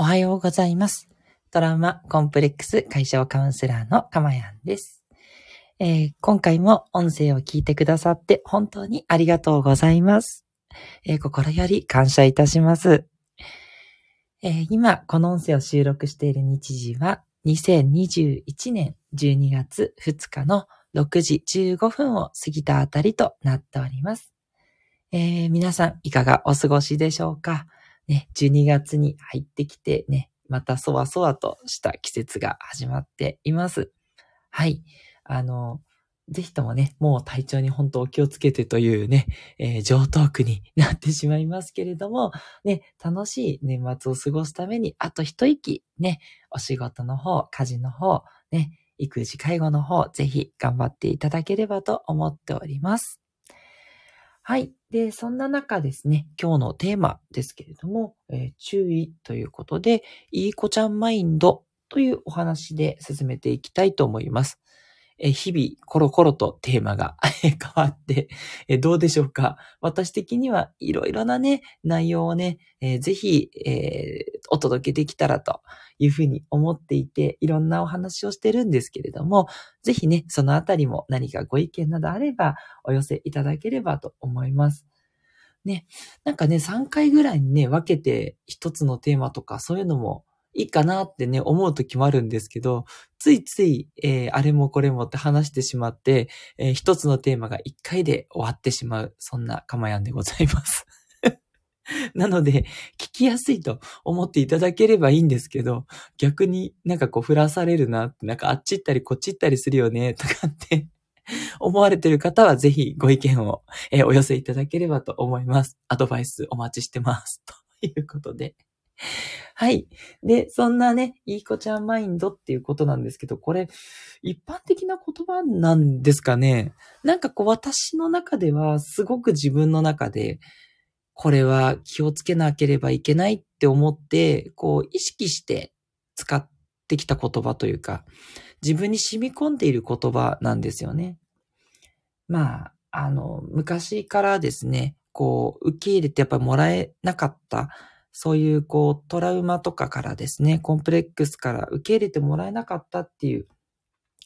おはようございます。トラウマコンプレックス解消カウンセラーのかまやんです、えー今回も音声を聞いてくださって本当にありがとうございます。えー心より感謝いたします。えー今、この音声を収録している日時は2021年12月2日の6時15分を過ぎたあたりとなっております。えー皆さんいかがお過ごしでしょうか？ね、12月に入ってきてね、またそわそわとした季節が始まっています。はい。あの、ぜひともね、もう体調に本当お気をつけてというね、えー上トークになってしまいますけれども、ね、楽しい年末を過ごすために、あと一息、ね、お仕事の方、家事の方、ね、育児介護の方、ぜひ頑張っていただければと思っております。はい。で、そんな中ですね、今日のテーマですけれども、えー注意ということで、いい子ちゃんマインドというお話で進めていきたいと思います。えー日々、コロコロとテーマが 変わって、えーどうでしょうか？私的にはいろいろなね、内容をね、えーぜひ、えお届けできたらというふうに思っていて、いろんなお話をしてるんですけれども、ぜひね、そのあたりも何かご意見などあればお寄せいただければと思います。ね、なんかね、3回ぐらいにね、分けて一つのテーマとかそういうのもいいかなってね、思う時もあるんですけど、ついつい、えーあれもこれもって話してしまって、えー一つのテーマが一回で終わってしまう、そんなかまやんでございます。なので、聞きやすいと思っていただければいいんですけど、逆になんかこう振らされるなって、なんかあっち行ったりこっち行ったりするよね、とかって 思われてる方はぜひご意見を、えお寄せいただければと思います。アドバイスお待ちしてます。ということで。はい。で、そんなね、いい子ちゃんマインドっていうことなんですけど、これ、一般的な言葉なんですかね？なんかこう私の中では、すごく自分の中で、これは気をつけなければいけないって思って、こう意識して使ってきた言葉というか、自分に染み込んでいる言葉なんですよね。まあ、あの、昔からですね、こう、受け入れてやっぱりもらえなかった、そういうこう、トラウマとかからですね、コンプレックスから受け入れてもらえなかったっていう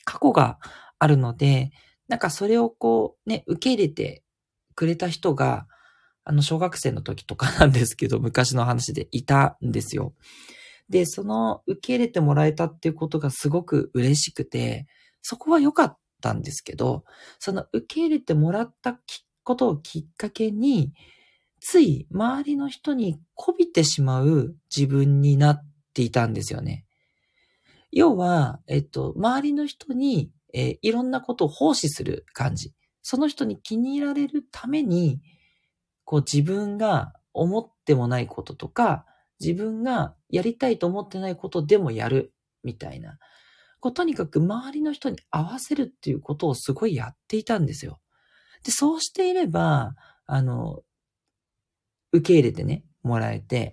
過去があるので、なんかそれをこう、ね、受け入れてくれた人が、あの、小学生の時とかなんですけど、昔の話でいたんですよ。で、その受け入れてもらえたっていうことがすごく嬉しくて、そこは良かったんですけど、その受け入れてもらったきことをきっかけに、つい周りの人に媚びてしまう自分になっていたんですよね。要は、えっと、周りの人に、えーいろんなことを奉仕する感じ。その人に気に入られるために、こう自分が思ってもないこととか、自分がやりたいと思ってないことでもやる、みたいな。こうとにかく周りの人に合わせるっていうことをすごいやっていたんですよ。で、そうしていれば、あの、受け入れてね、もらえて、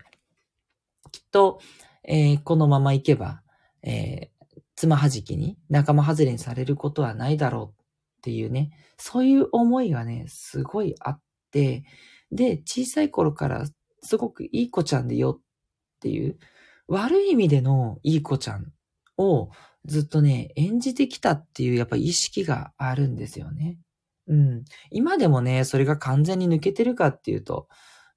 きっと、えーこのままいけば、えーつまはじきに仲間外れにされることはないだろうっていうね、そういう思いがね、すごいあって、で、小さい頃からすごくいい子ちゃんでよっていう、悪い意味でのいい子ちゃんをずっとね、演じてきたっていうやっぱ意識があるんですよね。うん。今でもね、それが完全に抜けてるかっていうと、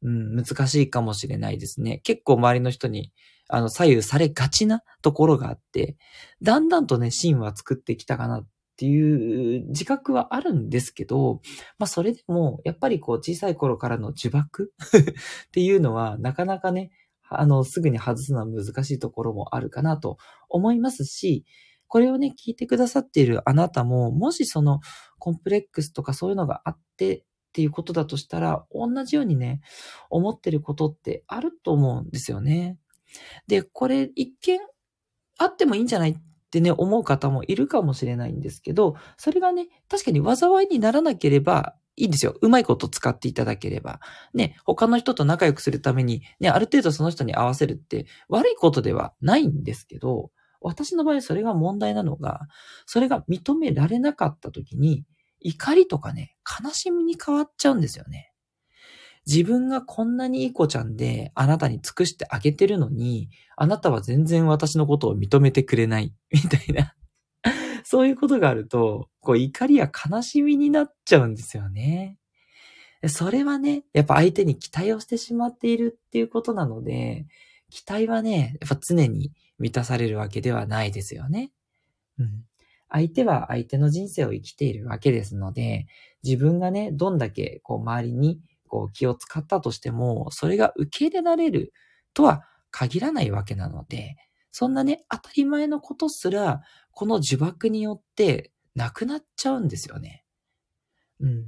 うん、難しいかもしれないですね。結構周りの人に、あの、左右されがちなところがあって、だんだんとね、シーンは作ってきたかなっていう自覚はあるんですけど、まあそれでも、やっぱりこう小さい頃からの呪縛 っていうのは、なかなかね、あの、すぐに外すのは難しいところもあるかなと思いますし、これをね、聞いてくださっているあなたも、もしそのコンプレックスとかそういうのがあってっていうことだとしたら、同じようにね、思ってることってあると思うんですよね。で、これ一見あってもいいんじゃないってね、思う方もいるかもしれないんですけど、それがね、確かに災いにならなければいいんですよ。うまいこと使っていただければ。ね、他の人と仲良くするために、ね、ある程度その人に合わせるって悪いことではないんですけど、私の場合それが問題なのが、それが認められなかった時に、怒りとかね、悲しみに変わっちゃうんですよね。自分がこんなにいい子ちゃんであなたに尽くしてあげてるのに、あなたは全然私のことを認めてくれない、みたいな そういうことがあると、こう怒りや悲しみになっちゃうんですよね。それはね、やっぱ相手に期待をしてしまっているっていうことなので、期待はね、やっぱ常に満たされるわけではないですよね。うん。相手は相手の人生を生きているわけですので、自分がね、どんだけこう周りにこう気を使ったとしても、それが受け入れられるとは限らないわけなので、そんなね、当たり前のことすら、この呪縛によってなくなっちゃうんですよね。うん。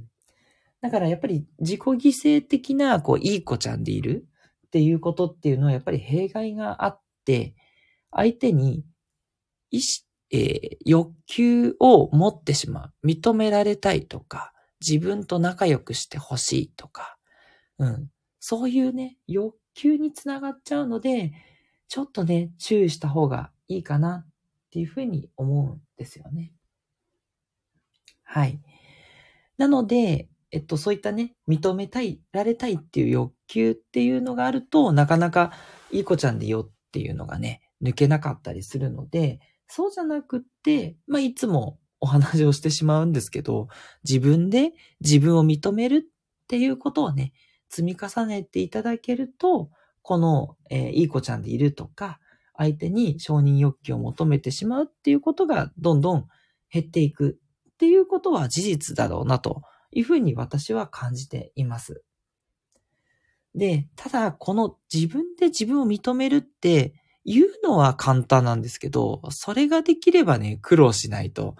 だからやっぱり自己犠牲的な、こう、いい子ちゃんでいるっていうことっていうのはやっぱり弊害があって、相手に意思、えー、欲求を持ってしまう。認められたいとか、自分と仲良くしてほしいとか、うん。そういうね、欲求につながっちゃうので、ちょっとね、注意した方がいいかなっていうふうに思うんですよね。はい。なので、えっと、そういったね、認めたい、られたいっていう欲求っていうのがあると、なかなかいい子ちゃんでよっていうのがね、抜けなかったりするので、そうじゃなくって、まあ、いつもお話をしてしまうんですけど、自分で自分を認めるっていうことをね、積み重ねていただけると、この、えー、いい子ちゃんでいるとか、相手に承認欲求を求めてしまうっていうことがどんどん減っていくっていうことは事実だろうなというふうに私は感じています。で、ただ、この自分で自分を認めるって言うのは簡単なんですけど、それができればね、苦労しないと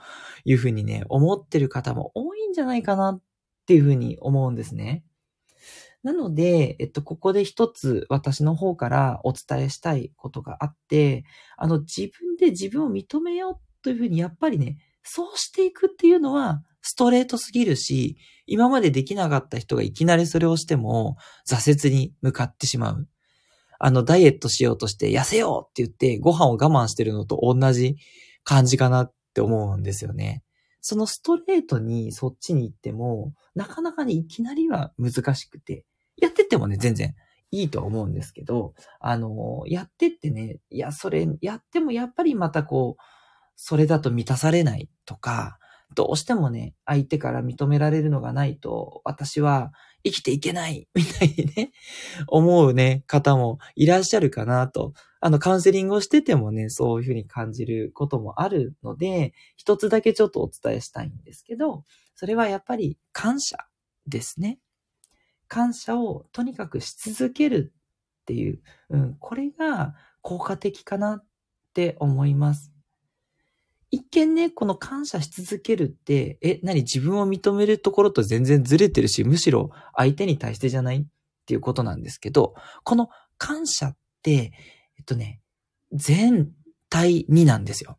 いうふうにね、思ってる方も多いんじゃないかなっていうふうに思うんですね。なので、えっと、ここで一つ私の方からお伝えしたいことがあって、あの、自分で自分を認めようというふうにやっぱりね、そうしていくっていうのはストレートすぎるし、今までできなかった人がいきなりそれをしても、挫折に向かってしまう。あの、ダイエットしようとして痩せようって言ってご飯を我慢してるのと同じ感じかなって思うんですよね。そのストレートにそっちに行っても、なかなかね、いきなりは難しくて、やってってもね、全然いいとは思うんですけど、あの、やってってね、いや、それ、やってもやっぱりまたこう、それだと満たされないとか、どうしてもね、相手から認められるのがないと、私は生きていけない、みたいにね、思うね、方もいらっしゃるかなと。あの、カウンセリングをしててもね、そういうふうに感じることもあるので、一つだけちょっとお伝えしたいんですけど、それはやっぱり感謝ですね。感謝をとにかくし続けるっていう、うん、これが効果的かなって思います。一見ね、この感謝し続けるって、え、何自分を認めるところと全然ずれてるし、むしろ相手に対してじゃないっていうことなんですけど、この感謝って、えっとね、全体になんですよ。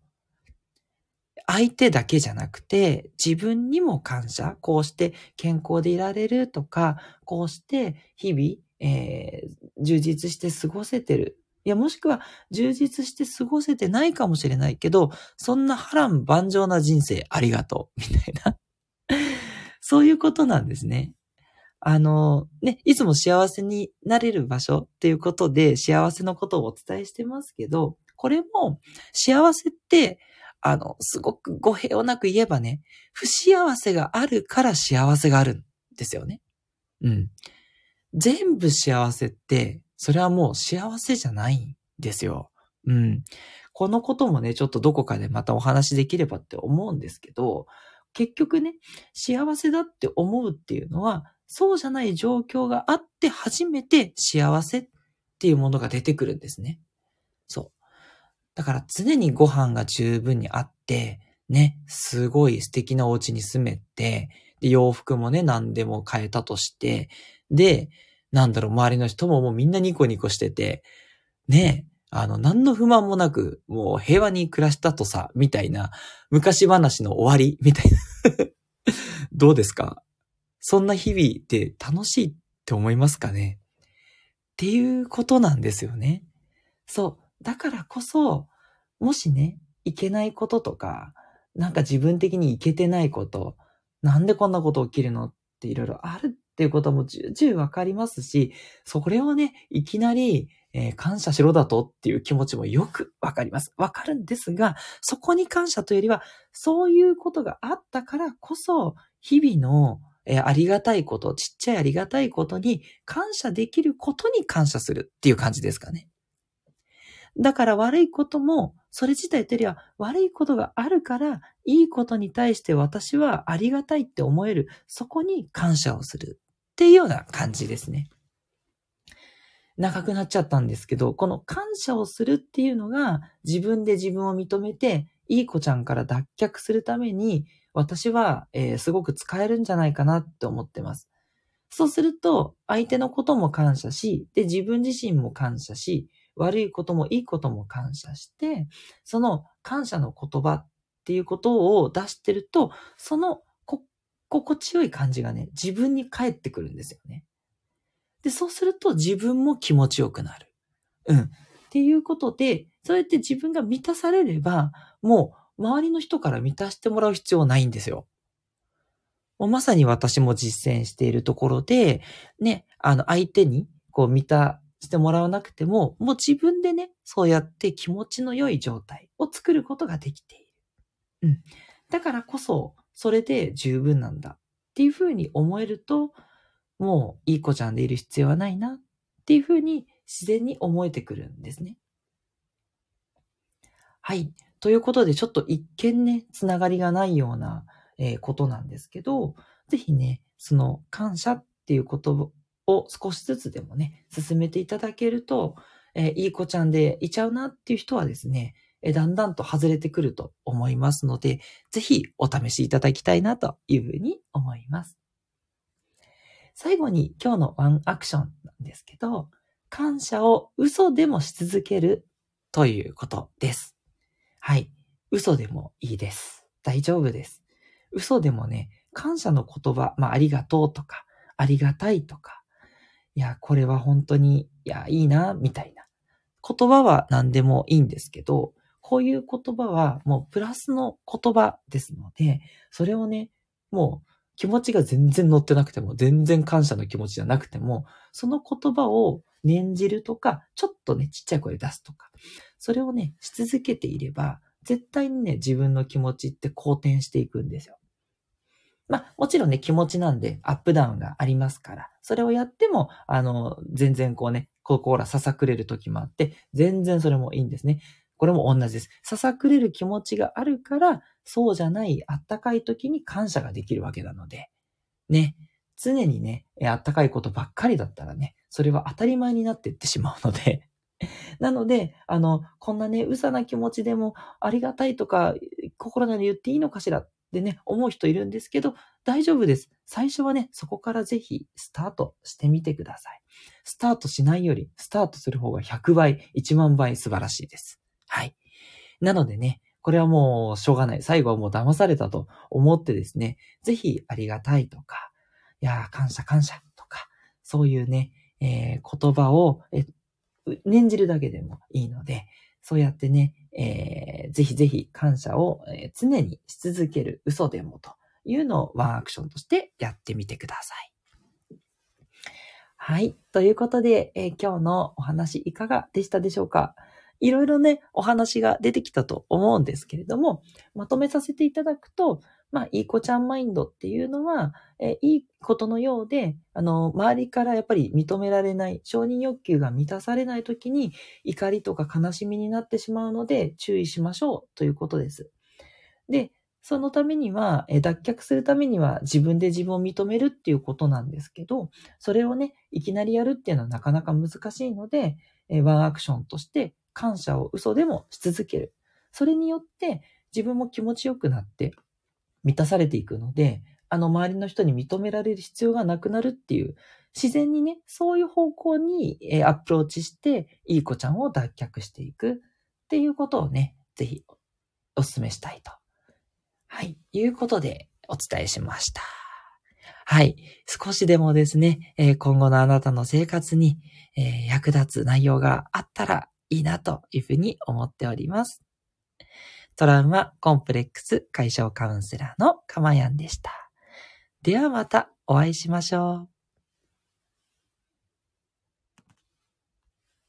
相手だけじゃなくて、自分にも感謝。こうして健康でいられるとか、こうして日々、えー、充実して過ごせてるいや、もしくは充実して過ごせてないかもしれないけど、そんな波乱万丈な人生ありがとう、みたいなそういうことなんですね。あの、ね、いつも幸せになれる場所っていうことで幸せのことをお伝えしてますけど、これも幸せって、あの、すごく語弊をなく言えばね、不幸せがあるから幸せがあるんですよね。うん。全部幸せって、それはもう幸せじゃないんですよ。うん。このこともね、ちょっとどこかでまたお話できればって思うんですけど、結局ね、幸せだって思うっていうのは、そうじゃない状況があって初めて幸せっていうものが出てくるんですね。だから常にご飯が十分にあって、ね、すごい素敵なお家に住めて、で、洋服もね、何でも買えたとして、で、なんだろう、周りの人ももうみんなニコニコしてて、ね、あの、何の不満もなく、もう平和に暮らしたとさ、みたいな、昔話の終わり、みたいな どうですか？そんな日々って楽しいって思いますかね？っていうことなんですよね。そう。だからこそ、もしね、いけないこととか、なんか自分的にいけてないこと、なんでこんなこと起きるのっていろいろあるっていうことも重々わかりますし、それをね、いきなり、えー、感謝しろだとっていう気持ちもよくわかります。わかるんですが、そこに感謝というよりは、そういうことがあったからこそ、日々の、えー、ありがたいこと、ちっちゃいありがたいことに感謝できることに感謝するっていう感じですかね。だから悪いことも、それ自体というよりは悪いことがあるから、いいことに対して私はありがたいって思える、そこに感謝をするっていうような感じですね。長くなっちゃったんですけど、この感謝をするっていうのが自分で自分を認めて、いい子ちゃんから脱却するために、私は、えー、すごく使えるんじゃないかなって思ってます。そうすると、相手のことも感謝し、で、自分自身も感謝し、悪いこともいいことも感謝して、その感謝の言葉っていうことを出してると、その心地よい感じがね、自分に返ってくるんですよね。で、そうすると自分も気持ちよくなる。うん。っていうことで、そうやって自分が満たされれば、もう周りの人から満たしてもらう必要ないんですよ。もうまさに私も実践しているところで、ね、あの相手にこう満たしてもらわなくても、もう自分でね、そうやって気持ちの良い状態を作ることができている。うん。だからこそ、それで十分なんだっていうふうに思えると、もういい子ちゃんでいる必要はないなっていうふうに自然に思えてくるんですね。はい。ということで、ちょっと一見ね、つながりがないような、えー、ことなんですけど、ぜひね、その感謝っていうことを少しずつでもね、進めていただけると、えー、いい子ちゃんでいちゃうなっていう人はですね、えー、だんだんと外れてくると思いますので、ぜひお試しいただきたいなというふうに思います。最後に今日のワンアクションなんですけど、感謝を嘘でもし続けるということです。はい。嘘でもいいです。大丈夫です。嘘でもね、感謝の言葉、まあ、ありがとうとか、ありがたいとか、いや、これは本当に、いや、いいな、みたいな。言葉は何でもいいんですけど、こういう言葉はもうプラスの言葉ですので、それをね、もう気持ちが全然乗ってなくても、全然感謝の気持ちじゃなくても、その言葉を念じるとか、ちょっとね、ちっちゃい声出すとか、それをね、し続けていれば、絶対にね、自分の気持ちって好転していくんですよ。まあ、もちろんね、気持ちなんでアップダウンがありますから、それをやっても、あの、全然こうね、心ささくれる時もあって、全然それもいいんですね。これも同じです。ささくれる気持ちがあるから、そうじゃないあったかい時に感謝ができるわけなので、ね、常にね、あったかいことばっかりだったらね、それは当たり前になっていってしまうので、なので、あの、こんなね、うさな気持ちでもありがたいとか、心で言っていいのかしらってね、思う人いるんですけど、大丈夫です。最初はね、そこからぜひスタートしてみてください。スタートしないより、スタートする方が100倍、1万倍素晴らしいです。はい。なのでね、これはもうしょうがない。最後はもう騙されたと思ってですね、ぜひありがたいとか、いや感謝感謝とか、そういうね、えー、言葉を、え念じるだけでもいいので、そうやってね、えー、ぜひぜひ感謝を、常にし続ける嘘でもというのをワンアクションとしてやってみてください。はい。ということで、えー、今日のお話いかがでしたでしょうか？いろいろね、お話が出てきたと思うんですけれども、まとめさせていただくと、まあ、いい子ちゃんマインドっていうのは、えいいことのようで、あの、周りからやっぱり認められない、承認欲求が満たされないときに、怒りとか悲しみになってしまうので、注意しましょうということです。で、そのためには、え脱却するためには自分で自分を認めるっていうことなんですけど、それをね、いきなりやるっていうのはなかなか難しいので、えワンアクションとして感謝を嘘でもし続ける。それによって自分も気持ちよくなって満たされていくので、あの周りの人に認められる必要がなくなるっていう、自然にね、そういう方向にアプローチして、いい子ちゃんを脱却していくっていうことをね、ぜひお勧めしたいと。はい、いうことでお伝えしました。はい。少しでもですね、え今後のあなたの生活にえ役立つ内容があったらいいなというふうに思っております。トラウマコンプレックス解消カウンセラーのかまやんでした。ではまたお会いしましょう。